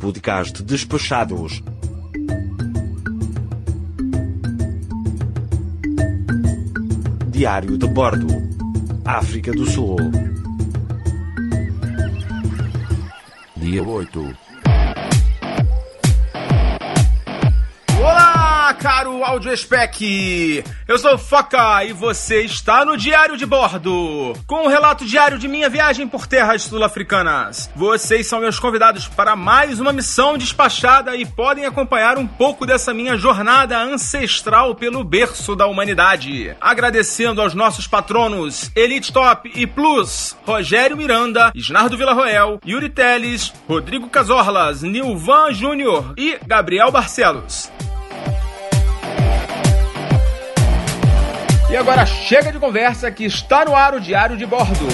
Podcast Despachados. Diário de Bordo. África do Sul. Dia 8. Caro áudio spec! Eu sou Foca e você está no Diário de Bordo, com um relato diário de minha viagem por terras sul-africanas. Vocês são meus convidados para mais uma missão despachada e podem acompanhar um pouco dessa minha jornada ancestral pelo berço da humanidade. Agradecendo aos nossos patronos Elite Top e Plus, Rogério Miranda, Isnardo Villarroel, Yuri Teles, Rodrigo Casorlas, Nilvan Júnior e Gabriel Barcelos. E agora chega de conversa que está no ar o Diário de Bordo.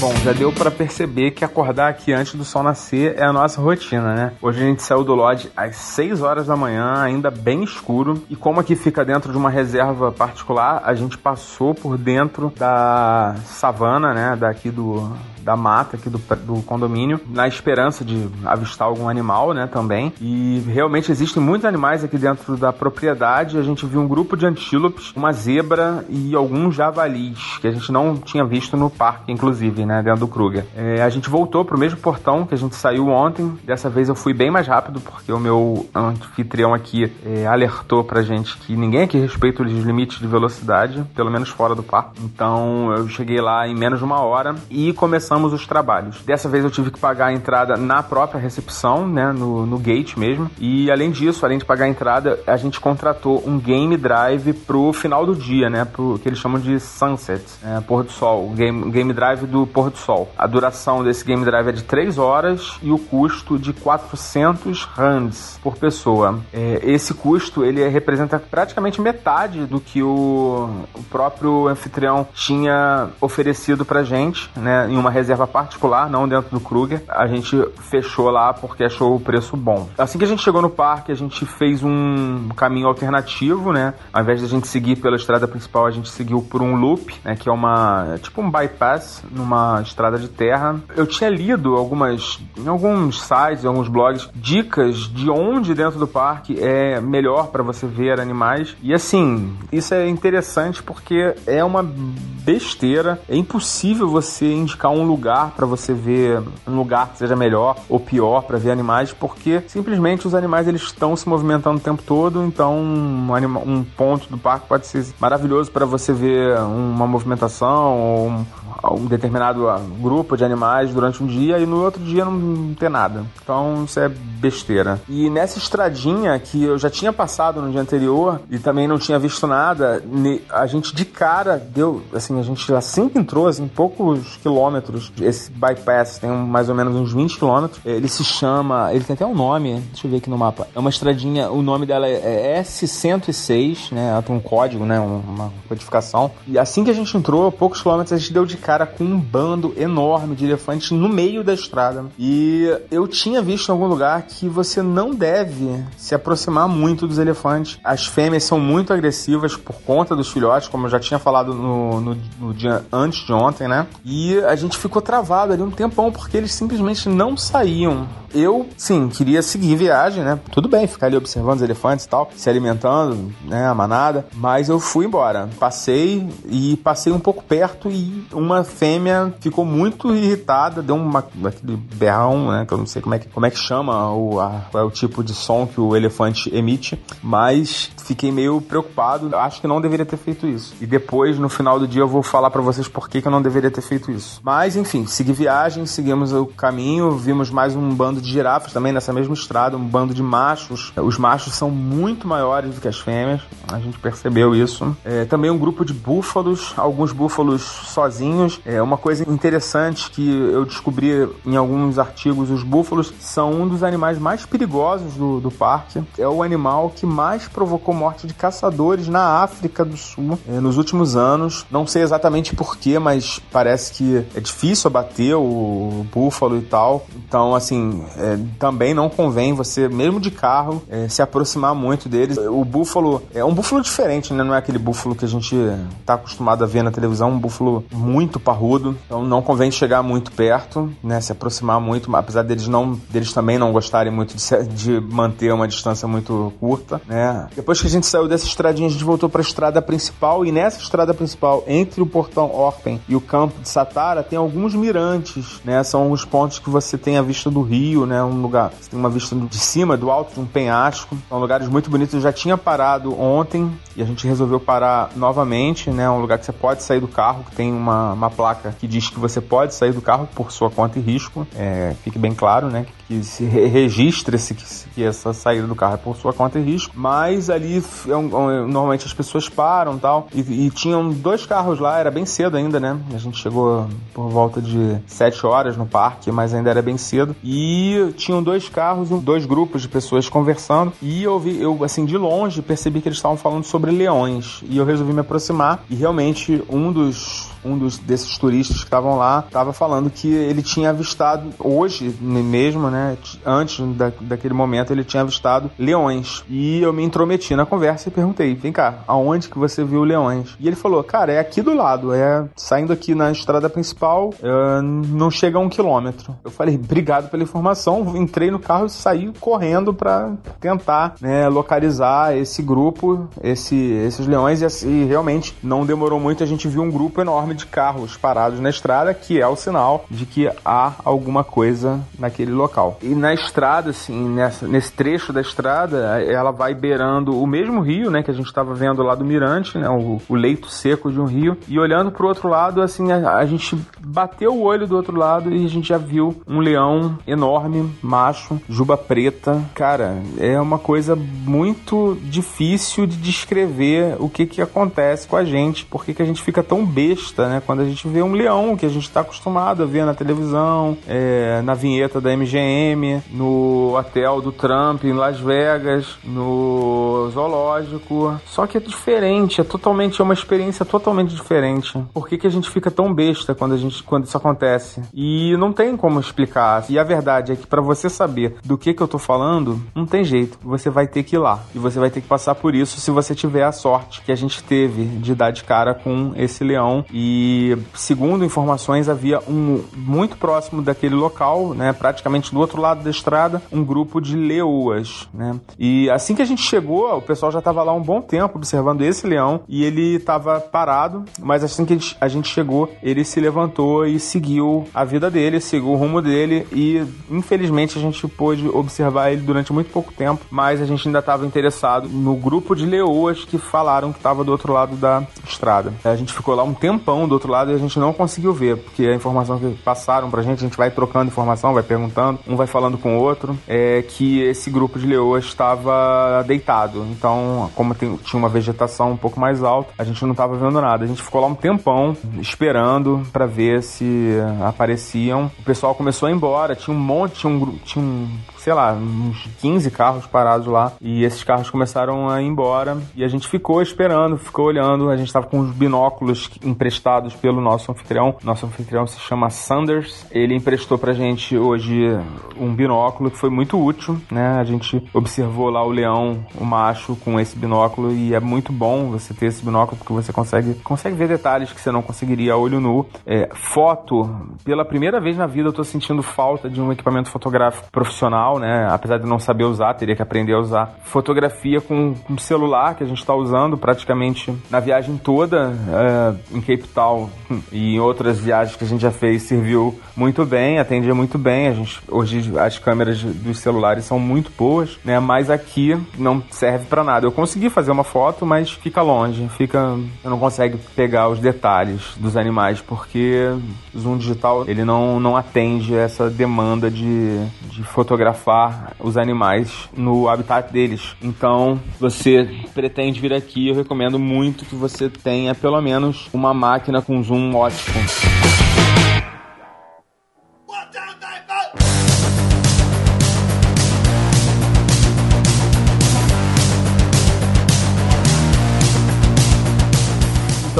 Bom, já deu para perceber que acordar aqui antes do sol nascer é a nossa rotina, né? Hoje a gente saiu do lodge às 6 horas da manhã, ainda bem escuro, e como aqui fica dentro de uma reserva particular, a gente passou por dentro da savana, né, daqui do da mata aqui do, do condomínio, na esperança de avistar algum animal, né, também. E realmente existem muitos animais aqui dentro da propriedade. A gente viu um grupo de antílopes, uma zebra e alguns javalis, que a gente não tinha visto no parque, inclusive, né, dentro do Kruger. É, a gente voltou pro mesmo portão que a gente saiu ontem. Dessa vez eu fui bem mais rápido, porque o meu anfitrião aqui é, alertou pra gente que ninguém aqui respeita os limites de velocidade, pelo menos fora do parque. Então eu cheguei lá em menos de uma hora e começamos os trabalhos. Dessa vez eu tive que pagar a entrada na própria recepção, né, no, no gate mesmo. E além disso, além de pagar a entrada, a gente contratou um game drive pro final do dia, né, pro que eles chamam de sunset, é, pôr do sol, game, game drive do pôr do sol. A duração desse game drive é de 3 horas e o custo de 400 rands por pessoa. É, esse custo ele representa praticamente metade do que o, o próprio anfitrião tinha oferecido pra gente, né, em uma reserva particular, não dentro do Kruger. A gente fechou lá porque achou o preço bom. Assim que a gente chegou no parque, a gente fez um caminho alternativo, né? Ao invés de a gente seguir pela estrada principal, a gente seguiu por um loop, né? Que é uma tipo um bypass numa estrada de terra. Eu tinha lido algumas em alguns sites, em alguns blogs, dicas de onde dentro do parque é melhor para você ver animais. E assim, isso é interessante porque é uma besteira. É impossível você indicar um lugar para você ver um lugar que seja melhor ou pior para ver animais, porque simplesmente os animais eles estão se movimentando o tempo todo. Então, um, anima, um ponto do parque pode ser maravilhoso para você ver uma movimentação ou um, um determinado grupo de animais durante um dia e no outro dia não ter nada. Então isso é besteira. E nessa estradinha que eu já tinha passado no dia anterior e também não tinha visto nada, a gente de cara deu, assim, a gente assim que entrou, assim, poucos quilômetros, esse bypass tem mais ou menos uns 20 quilômetros, ele se chama, ele tem até um nome, deixa eu ver aqui no mapa, é uma estradinha, o nome dela é S106, né, ela tem um código, né, uma codificação, e assim que a gente entrou, poucos quilômetros, a gente deu de cara com um bando enorme de elefantes no meio da estrada. E eu tinha visto em algum lugar que você não deve se aproximar muito dos elefantes. As fêmeas são muito agressivas por conta dos filhotes, como eu já tinha falado no, no, no dia antes de ontem, né? E a gente ficou travado ali um tempão porque eles simplesmente não saíam. Eu, sim, queria seguir viagem, né? Tudo bem, ficar ali observando os elefantes e tal, se alimentando, né? A manada. Mas eu fui embora. Passei e passei um pouco perto e uma fêmea ficou muito irritada, deu uma, aquele berrão, né? Que eu não sei como é que, como é que chama o, a, qual é o tipo de som que o elefante emite, mas fiquei meio preocupado. Acho que não deveria ter feito isso. E depois, no final do dia, eu vou falar para vocês por que, que eu não deveria ter feito isso. Mas, enfim, segui viagem, seguimos o caminho, vimos mais um bando de girafas também nessa mesma estrada, um bando de machos. Os machos são muito maiores do que as fêmeas, a gente percebeu isso. É, também um grupo de búfalos, alguns búfalos sozinhos. É uma coisa interessante que eu descobri em alguns artigos: os búfalos são um dos animais mais perigosos do, do parque. É o animal que mais provocou morte de caçadores na África do Sul é, nos últimos anos. Não sei exatamente porquê, mas parece que é difícil abater o búfalo e tal. Então, assim, é, também não convém você, mesmo de carro, é, se aproximar muito deles. O búfalo é um búfalo diferente, né? Não é aquele búfalo que a gente tá acostumado a ver na televisão, um búfalo muito parrudo, então não convém chegar muito perto, né? Se aproximar muito, apesar deles não deles também não gostarem muito de, de manter uma distância muito curta, né? Depois que a gente saiu dessa estradinha, a gente voltou para a estrada principal e nessa estrada principal, entre o portão Orpen e o campo de Satara, tem alguns mirantes, né? São alguns pontos que você tem a vista do rio, né? Um lugar, tem uma vista de cima, do alto de um penhasco. São lugares muito bonitos. Eu já tinha parado ontem e a gente resolveu parar novamente, né? Um lugar que você pode sair do carro, que tem uma, uma placa que diz que você pode sair do carro por sua conta e risco. É, fique bem claro, né? Que se registre-se que, que, essa saída do carro é por sua conta e risco. Mas ali é um, um, normalmente as pessoas param tal. E, e tinham dois carros lá, era bem cedo ainda, né? A gente chegou por volta de 7 horas no parque, mas ainda era bem cedo. E tinham dois carros, dois grupos de pessoas conversando. E eu vi, eu assim, de longe, percebi que eles estavam falando sobre leões. E eu resolvi me aproximar. E realmente um dos um dos desses turistas que estavam lá estava falando que ele tinha avistado hoje mesmo, né? Antes da, daquele momento ele tinha avistado leões. E eu me intrometi na conversa e perguntei: "Vem cá, aonde que você viu leões?" E ele falou: "Cara, é aqui do lado, é saindo aqui na estrada principal, uh, não chega a um quilômetro." Eu falei: "Obrigado pela informação." Entrei no carro e saí correndo para tentar né, localizar esse grupo, esse, esses leões e, assim, realmente não demorou muito. A gente viu um grupo enorme de carros parados na estrada, que é o sinal de que há alguma coisa naquele local. E na estrada, assim, nessa, nesse trecho da estrada, ela vai beirando o mesmo rio, né, que a gente estava vendo lá do Mirante, né, o, o, leito seco de um rio, e olhando para o outro lado, assim, a, a gente bateu o olho do outro lado e a gente já viu um leão enorme, macho, juba preta. Cara, é uma coisa muito difícil de descrever o que que acontece com a gente, porque que a gente fica tão besta né? Quando a gente vê um leão que a gente está acostumado a ver na televisão, é, na vinheta da MGM, no hotel do Trump em Las Vegas, no zoológico. Só que é diferente, é totalmente é uma experiência totalmente diferente. Por que, que a gente fica tão besta quando a gente quando isso acontece? E não tem como explicar. E a verdade é que para você saber do que que eu tô falando, não tem jeito. Você vai ter que ir lá e você vai ter que passar por isso se você tiver a sorte que a gente teve de dar de cara com esse leão e segundo informações havia um muito próximo daquele local, né, praticamente do outro lado da estrada, um grupo de leoas, né? E assim que a gente chegou, o pessoal já estava lá um bom tempo observando esse leão e ele estava parado, mas assim que a gente chegou, ele se levantou e seguiu a vida dele, seguiu o rumo dele e infelizmente a gente pôde observar ele durante muito pouco tempo, mas a gente ainda estava interessado no grupo de leoas que falaram que estava do outro lado da estrada. A gente ficou lá um tempão do outro lado e a gente não conseguiu ver, porque a informação que passaram pra gente, a gente vai trocando informação, vai perguntando, um vai falando com o outro, é que esse grupo de leoas estava deitado. Então, como tem, tinha uma vegetação um pouco mais alta, a gente não estava vendo nada. A gente ficou lá um tempão esperando para ver se apareciam. O pessoal começou a ir embora, tinha um monte, tinha um, tinha um sei lá, uns 15 carros parados lá. E esses carros começaram a ir embora. E a gente ficou esperando, ficou olhando. A gente estava com os binóculos emprestados pelo nosso anfitrião. Nosso anfitrião se chama Sanders. Ele emprestou pra gente hoje um binóculo que foi muito útil, né? A gente observou lá o leão, o macho, com esse binóculo. E é muito bom você ter esse binóculo porque você consegue, consegue ver detalhes que você não conseguiria a olho nu. É, foto, pela primeira vez na vida eu tô sentindo falta de um equipamento fotográfico profissional né? Apesar de não saber usar, teria que aprender a usar. Fotografia com, com celular que a gente está usando praticamente na viagem toda é, em Cape Town e em outras viagens que a gente já fez serviu muito bem, atendia muito bem. A gente hoje as câmeras dos celulares são muito boas, né? Mas aqui não serve para nada. Eu consegui fazer uma foto, mas fica longe, fica, eu não consegue pegar os detalhes dos animais porque zoom digital ele não não atende essa demanda de, de fotografar os animais no habitat deles. Então, você pretende vir aqui, eu recomendo muito que você tenha pelo menos uma máquina com zoom ótimo.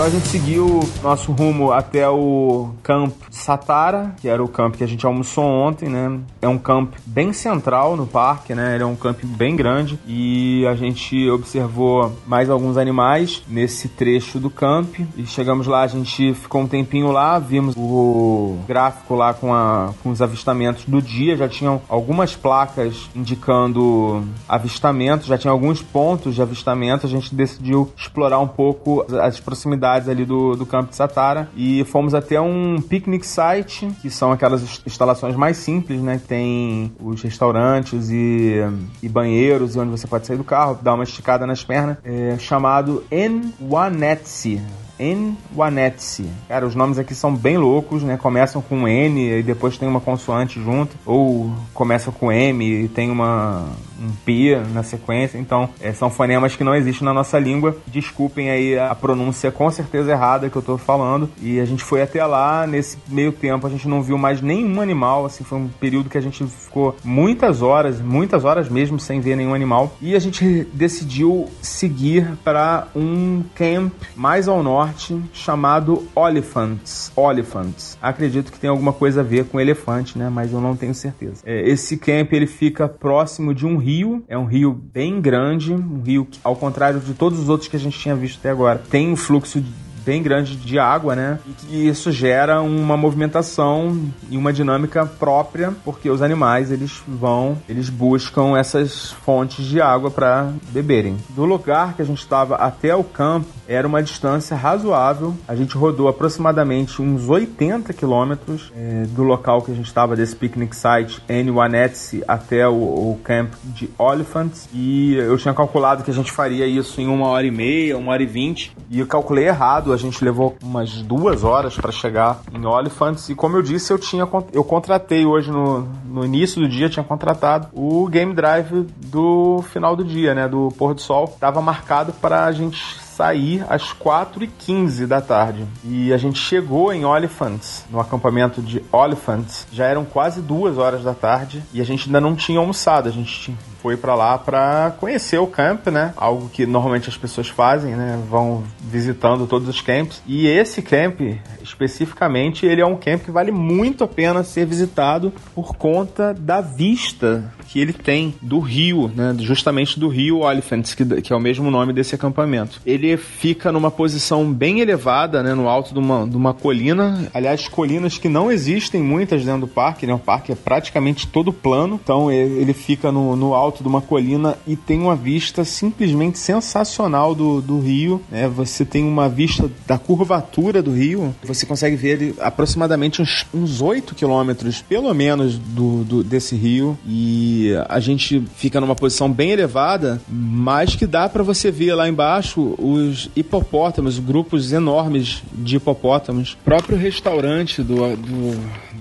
Então a gente seguiu nosso rumo até o camp Satara, que era o camp que a gente almoçou ontem, né? É um camp bem central no parque, né? Ele é um camp bem grande e a gente observou mais alguns animais nesse trecho do camp e chegamos lá, a gente ficou um tempinho lá, vimos o gráfico lá com, a, com os avistamentos do dia, já tinham algumas placas indicando avistamentos, já tinha alguns pontos de avistamento, a gente decidiu explorar um pouco as proximidades ali do, do campo de Satara e fomos até um picnic site, que são aquelas instalações mais simples, né? Que tem os restaurantes e, e banheiros e onde você pode sair do carro, dar uma esticada nas pernas, é, chamado Enwanetsi. Enwanetsi. Cara, os nomes aqui são bem loucos, né? Começam com N e depois tem uma consoante junto, ou começam com M e tem uma, um P na sequência. Então, é, são fonemas que não existem na nossa língua. Desculpem aí a pronúncia com certeza errada que eu tô falando. E a gente foi até lá, nesse meio tempo a gente não viu mais nenhum animal, assim, foi um período que a gente ficou muitas horas, muitas horas mesmo sem ver nenhum animal. E a gente decidiu seguir para um camp mais ao norte chamado Oliphants. Oliphants. Acredito que tem alguma coisa a ver com elefante, né? Mas eu não tenho certeza. É, esse camp ele fica próximo de um rio é um rio bem grande, um rio que, ao contrário de todos os outros que a gente tinha visto até agora, tem um fluxo bem grande de água, né? E que isso gera uma movimentação e uma dinâmica própria, porque os animais eles vão, eles buscam essas fontes de água para beberem. Do lugar que a gente estava até o campo era uma distância razoável. A gente rodou aproximadamente uns 80 quilômetros é, do local que a gente estava desse picnic site em Wanetse até o, o camp de Oliphants e eu tinha calculado que a gente faria isso em uma hora e meia, uma hora e vinte e eu calculei errado a gente levou umas duas horas para chegar em Oliphants e como eu disse, eu tinha eu contratei hoje no, no início do dia, tinha contratado o game drive do final do dia, né, do pôr do sol. Tava marcado para a gente sair às 4h15 da tarde. E a gente chegou em Oliphants, no acampamento de Oliphants, já eram quase duas horas da tarde e a gente ainda não tinha almoçado. A gente foi para lá para conhecer o camp, né? Algo que normalmente as pessoas fazem, né? Vão visitando todos os camps. E esse camp, especificamente, ele é um camp que vale muito a pena ser visitado por conta da vista que ele tem do rio, né? Justamente do rio Oliphants, que, que é o mesmo nome desse acampamento. Ele fica numa posição bem elevada, né? No alto de uma, de uma colina. Aliás, colinas que não existem muitas dentro do parque, né? O parque é praticamente todo plano. Então ele fica no, no alto de uma colina e tem uma vista simplesmente sensacional do, do rio. Né? Você tem uma vista da curvatura do rio. Você consegue ver ele aproximadamente uns, uns 8 quilômetros, pelo menos, do, do, desse rio. E a gente fica numa posição bem elevada, mas que dá para você ver lá embaixo os hipopótamos, grupos enormes de hipopótamos. O próprio restaurante do, do,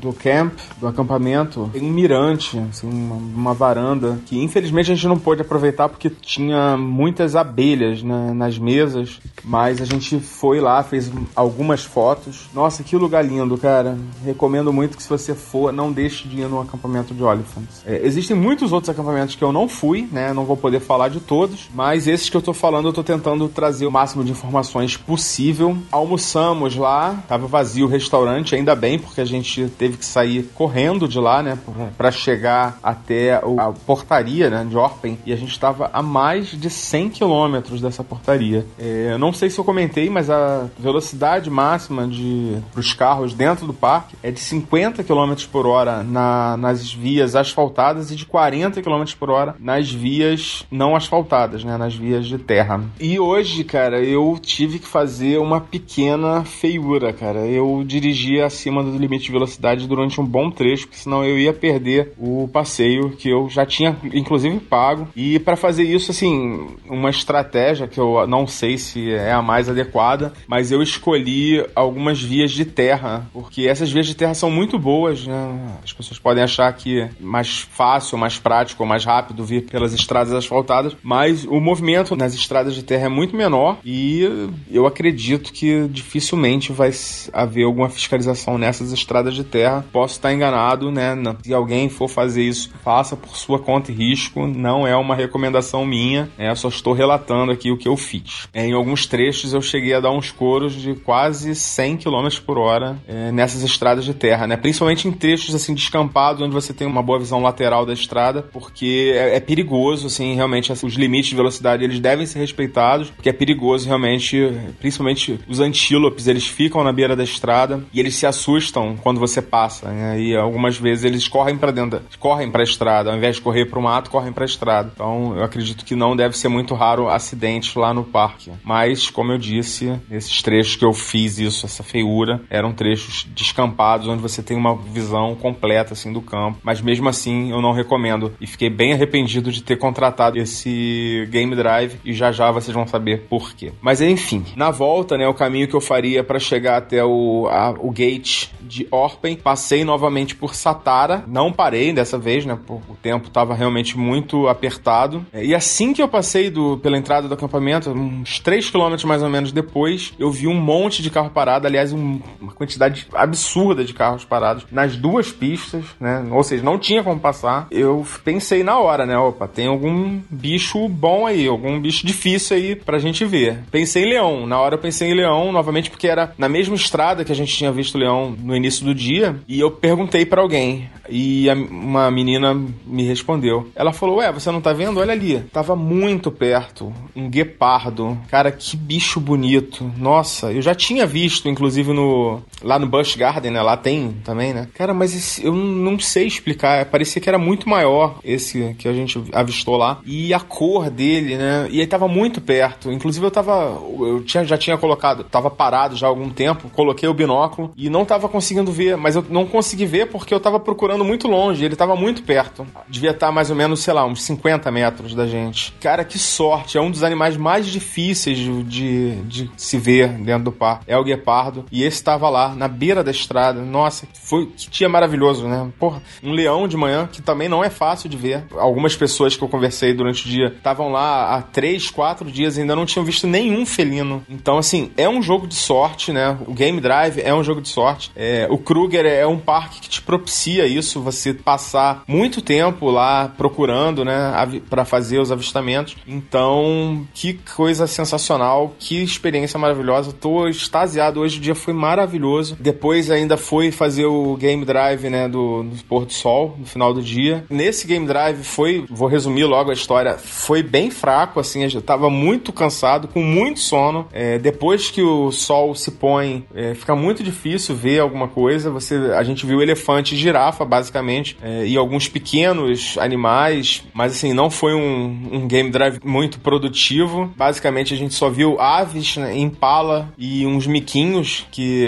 do camp, do acampamento, tem um mirante, assim, uma, uma varanda que infelizmente a gente não pôde aproveitar porque tinha muitas abelhas nas mesas, mas a gente foi lá, fez algumas fotos. Nossa, que lugar lindo, cara. Recomendo muito que se você for, não deixe de ir no acampamento de Oliphants. É, existem muitos outros acampamentos que eu não fui, né? Não vou poder falar de todos, mas esses que eu tô falando eu tô tentando trazer o máximo de informações possível. Almoçamos lá, tava vazio o restaurante, ainda bem, porque a gente teve que sair correndo de lá, né? para chegar até a portaria né, de Orpen, e a gente estava a mais de 100 quilômetros dessa portaria. É, não sei se eu comentei, mas a velocidade máxima de os carros dentro do parque é de 50 km por hora na, nas vias asfaltadas e de 40 km por hora nas vias não asfaltadas, né, nas vias de terra. E hoje, cara, eu tive que fazer uma pequena feiura, cara. Eu dirigi acima do limite de velocidade durante um bom trecho, porque senão eu ia perder o passeio que eu já tinha, inclusive inclusive pago. E para fazer isso, assim, uma estratégia que eu não sei se é a mais adequada, mas eu escolhi algumas vias de terra, porque essas vias de terra são muito boas, né? As pessoas podem achar que é mais fácil, mais prático, mais rápido vir pelas estradas asfaltadas, mas o movimento nas estradas de terra é muito menor e eu acredito que dificilmente vai haver alguma fiscalização nessas estradas de terra Posso estar enganado, né? Se alguém for fazer isso, faça por sua conta e risco. Não é uma recomendação minha, é, só estou relatando aqui o que eu fiz. É, em alguns trechos eu cheguei a dar uns coros de quase 100 km por hora é, nessas estradas de terra, né? Principalmente em trechos assim descampados, onde você tem uma boa visão lateral da estrada, porque é, é perigoso, assim, realmente assim, os limites de velocidade eles devem ser respeitados, porque é perigoso realmente, principalmente os antílopes, eles ficam na beira da estrada e eles se assustam quando você passa, né? E algumas vezes eles correm para dentro, correm para a estrada, ao invés de correr para o mato, correm para a estrada. Então, eu acredito que não deve ser muito raro acidentes lá no parque. Mas, como eu disse, esses trechos que eu fiz isso, essa feiura, eram trechos descampados onde você tem uma visão completa assim do campo. Mas mesmo assim, eu não recomendo e fiquei bem arrependido de ter contratado esse Game Drive e já já vocês vão saber por quê. Mas enfim, na volta, né, o caminho que eu faria para chegar até o, a, o gate de Orpen, passei novamente por Satara, não parei dessa vez, né, o tempo estava realmente muito apertado. E assim que eu passei do, pela entrada do acampamento, uns 3 km mais ou menos depois, eu vi um monte de carro parado, aliás, um, uma quantidade absurda de carros parados nas duas pistas, né? Ou seja, não tinha como passar. Eu pensei na hora, né? Opa, tem algum bicho bom aí, algum bicho difícil aí pra gente ver. Pensei em leão. Na hora eu pensei em leão, novamente, porque era na mesma estrada que a gente tinha visto leão no início do dia. E eu perguntei para alguém. E a, uma menina me respondeu. Ela falou: Ué, você não tá vendo? Olha ali. Tava muito perto. Um guepardo. Cara, que bicho bonito. Nossa, eu já tinha visto, inclusive, no lá no Busch Garden, né? Lá tem também, né? Cara, mas esse, eu não sei explicar. Parecia que era muito maior esse que a gente avistou lá. E a cor dele, né? E ele tava muito perto. Inclusive, eu tava. Eu tinha, já tinha colocado. Tava parado já há algum tempo. Coloquei o binóculo e não tava conseguindo ver. Mas eu não consegui ver porque eu tava procurando muito longe. Ele tava muito perto. Devia estar mais ou menos, sei lá, uns 50 metros da gente. Cara, que sorte. É um dos animais mais difíceis de, de, de se ver dentro do parque. É o guepardo. E esse tava lá, na beira da estrada. Nossa, foi que dia maravilhoso, né? Porra, um leão de manhã que também não é fácil de ver. Algumas pessoas que eu conversei durante o dia estavam lá há três, quatro dias e ainda não tinham visto nenhum felino. Então, assim, é um jogo de sorte, né? O Game Drive é um jogo de sorte. É, o Kruger é um parque que te propicia isso, você passar muito tempo lá procurando, né, para fazer os avistamentos. Então, que coisa sensacional, que experiência maravilhosa. Tô extasiado hoje, o dia foi maravilhoso. Depois ainda fui fazer o Game Drive, né, do, do pôr do sol, no final do dia. Nesse Game Drive foi, vou resumir logo a história, foi bem fraco, assim, eu tava muito cansado, com muito sono. É, depois que o sol se põe, é, fica muito difícil ver alguma coisa. Você, a gente viu elefante e girafa, basicamente, é, e alguns pequenos animais, mas assim, não foi um, um Game Drive muito produtivo. Basicamente, a gente só viu aves, né, impala e uns miquinhos, que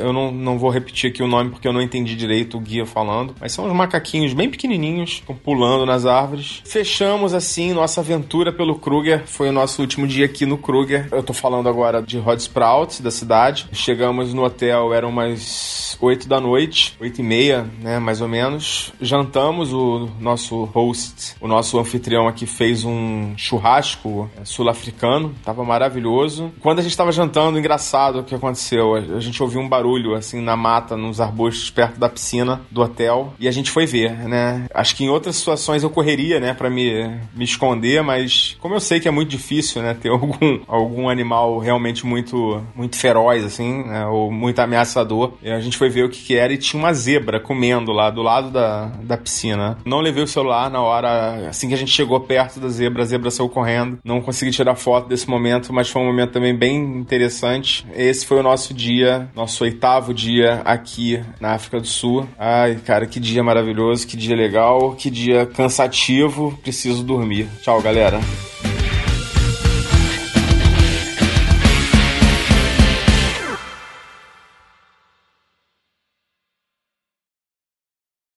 eu não, não vou repetir aqui o nome porque eu não entendi direito o guia falando, mas são uns macaquinhos bem pequenininhos, pulando nas árvores. Fechamos assim nossa aventura pelo Kruger. Foi o nosso último dia aqui no Kruger. Eu tô falando agora de Rod Sprout, da cidade. Chegamos no hotel, eram umas 8 da noite, 8 e meia, né, mais ou menos. Jantamos, o nosso host, o nosso anfitrião aqui fez um churrasco é, sul-africano, tava maravilhoso. Quando a gente tava jantando, engraçado o que aconteceu, a gente ouviu um barulho assim na mata, nos arbustos perto da piscina do hotel, e a gente foi ver, né? Acho que em outras situações eu correria, né, para me, me esconder, mas como eu sei que é muito difícil, né, ter algum, algum animal realmente muito muito feroz assim, né, ou muito ameaçador, a gente foi ver o que, que era e tinha uma zebra comendo lá do lado da, da piscina. Não levei o celular na hora, assim que a gente chegou perto da zebra, a zebra saiu correndo. Não consegui tirar foto desse momento, mas foi um momento também bem interessante. Esse foi o nosso dia, nosso oitavo dia aqui na África do Sul. Ai, cara, que dia maravilhoso, que dia legal, que dia cansativo. Preciso dormir. Tchau, galera.